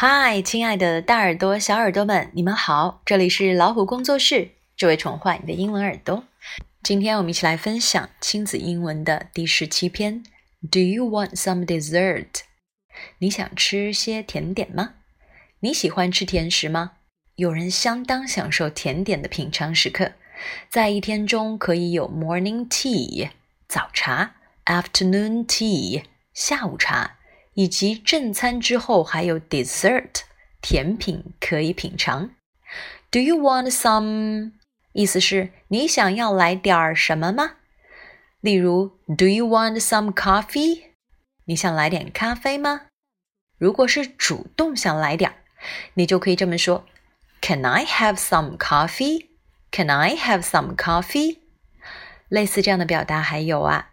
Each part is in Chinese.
嗨，亲爱的大耳朵、小耳朵们，你们好！这里是老虎工作室，只为宠坏你的英文耳朵。今天我们一起来分享亲子英文的第十七篇。Do you want some dessert？你想吃些甜点吗？你喜欢吃甜食吗？有人相当享受甜点的品尝时刻，在一天中可以有 morning tea 早茶，afternoon tea 下午茶。以及正餐之后还有 dessert 甜品可以品尝。Do you want some？意思是你想要来点儿什么吗？例如，Do you want some coffee？你想来点咖啡吗？如果是主动想来点儿，你就可以这么说：Can I have some coffee？Can I have some coffee？类似这样的表达还有啊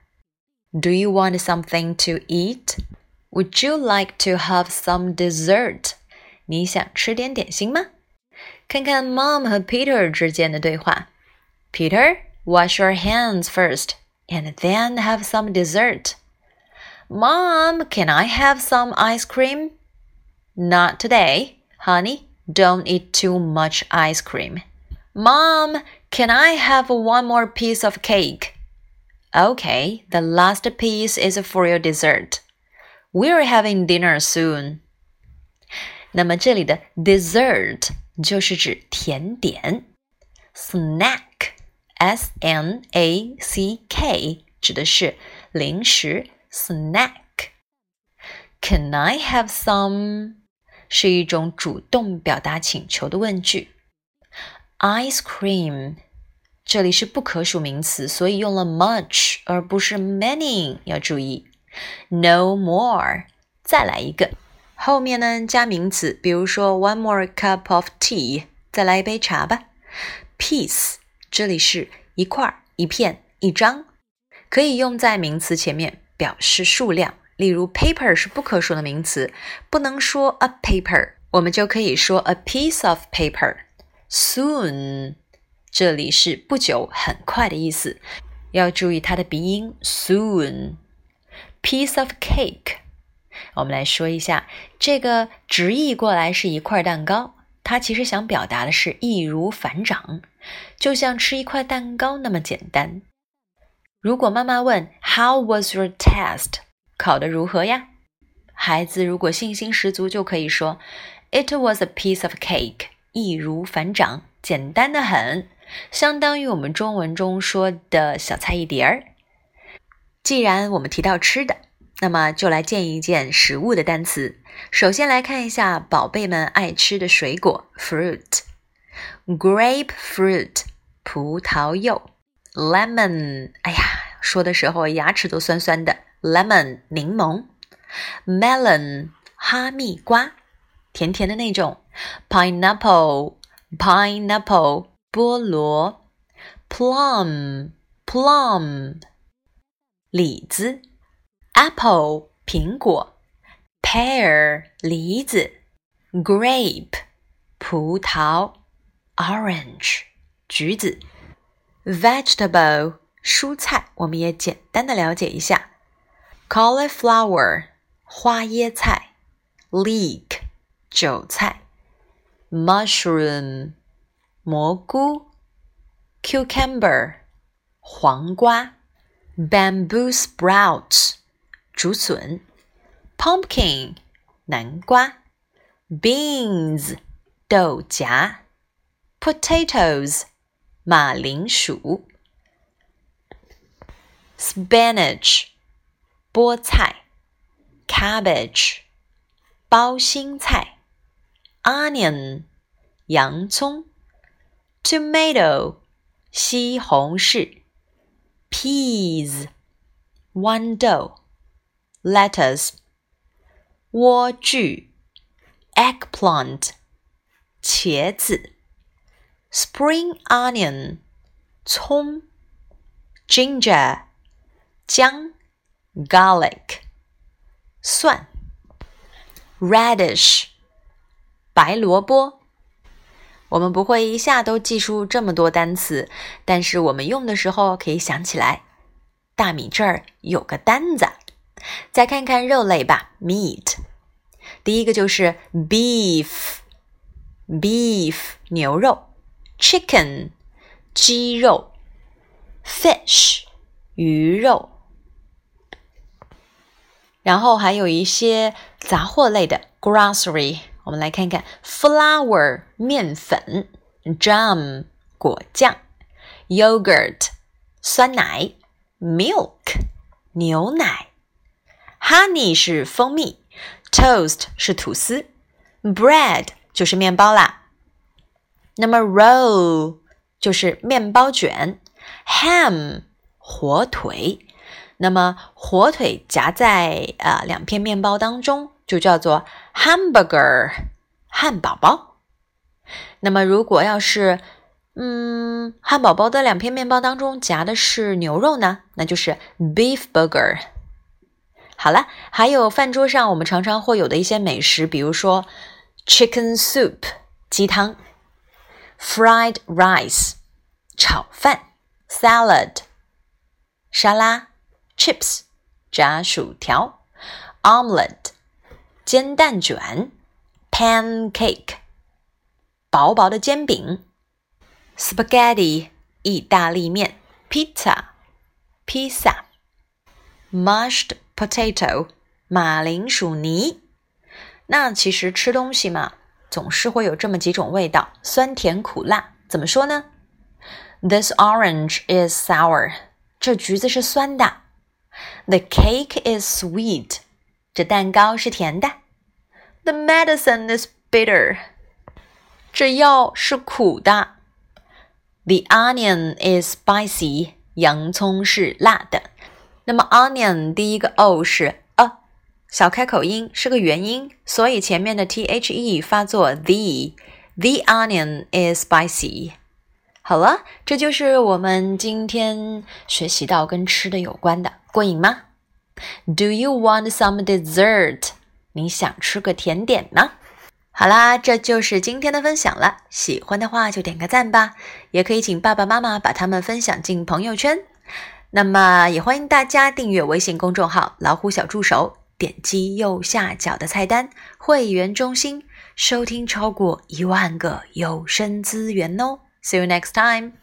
，Do you want something to eat？eat？would you like to have some dessert？你想吃点点心吗？看看 Mom 和 Peter 之间的对话。Peter, wash your hands first and then have some dessert. Mom, can I have some ice cream? Not today, honey. Don't eat too much ice cream. Mom, can I have one more piece of cake? Okay, the last piece is for your dessert. We're having dinner soon。那么这里的 dessert 就是指甜点，snack，s n a c k 指的是零食，snack。Can I have some？是一种主动表达请求的问句。Ice cream，这里是不可数名词，所以用了 much 而不是 many，要注意。 No more，再来一个。后面呢加名词，比如说 one more cup of tea，再来一杯茶吧。Piece，这里是一块、一片、一张，可以用在名词前面表示数量。例如 paper 是不可数的名词，不能说 a paper，我们就可以说 a piece of paper。Soon，这里是不久、很快的意思，要注意它的鼻音。Soon。Piece of cake，我们来说一下，这个直译过来是一块蛋糕，它其实想表达的是易如反掌，就像吃一块蛋糕那么简单。如果妈妈问 How was your test？考得如何呀？孩子如果信心十足，就可以说 It was a piece of cake，易如反掌，简单的很，相当于我们中文中说的小菜一碟儿。既然我们提到吃的，那么就来见一见食物的单词。首先来看一下宝贝们爱吃的水果：fruit，grapefruit，葡萄柚。；lemon，哎呀，说的时候牙齿都酸酸的。；lemon，柠檬。；melon，哈密瓜，甜甜的那种。；pineapple，pineapple，菠萝。；plum，plum。李子，apple 苹果，pear 梨子，grape 葡萄，orange 橘子，vegetable 蔬菜，我们也简单的了解一下，cauliflower 花椰菜，leek 韭菜，mushroom 蘑菇，cucumber 黄瓜。bamboo sprouts 竹笋，pumpkin 南瓜，beans 豆荚，potatoes 马铃薯，spinach 菠菜，cabbage 包心菜，onion 洋葱，tomato 西红柿。 peas, one dough, lettuce, 莴苣 eggplant, 茄子 spring onion, 葱 ginger, 姜 garlic, 蒜 radish, 白萝卜 我们不会一下都记出这么多单词，但是我们用的时候可以想起来。大米这儿有个单子。再看看肉类吧，meat。第一个就是 beef，beef 牛肉，chicken 鸡肉，fish 鱼肉，然后还有一些杂货类的 grocery。我们来看看 flour 面粉，jam 果酱，yogurt 酸奶，milk 牛奶，honey 是蜂蜜，toast 是吐司，bread 就是面包啦。那么 roll 就是面包卷，ham 火腿。那么火腿夹在啊两片面包当中，就叫做 hamburger 汉堡包。那么如果要是嗯，汉堡包的两片面包当中夹的是牛肉呢，那就是 beef burger。好了，还有饭桌上我们常常会有的一些美食，比如说 chicken soup 鸡汤，fried rice 炒饭，salad 沙拉，chips 炸薯条，omelet 煎蛋卷，pancake 薄薄的煎饼。Spaghetti 意大利面，Pizza 披萨，Mashed potato 马铃薯泥。那其实吃东西嘛，总是会有这么几种味道，酸甜苦辣。怎么说呢？This orange is sour 这橘子是酸的。The cake is sweet 这蛋糕是甜的。The medicine is bitter 这药是苦的。The onion is spicy，洋葱是辣的。那么 onion 第一个 o 是 a，小开口音是个元音，所以前面的 the 发作 the。The onion is spicy。 好了，这就是我们今天学习到跟吃的有关的，过瘾吗？Do you want some dessert？你想吃个甜点吗？好啦，这就是今天的分享了。喜欢的话就点个赞吧，也可以请爸爸妈妈把它们分享进朋友圈。那么也欢迎大家订阅微信公众号“老虎小助手”，点击右下角的菜单“会员中心”，收听超过一万个有声资源哦。See you next time.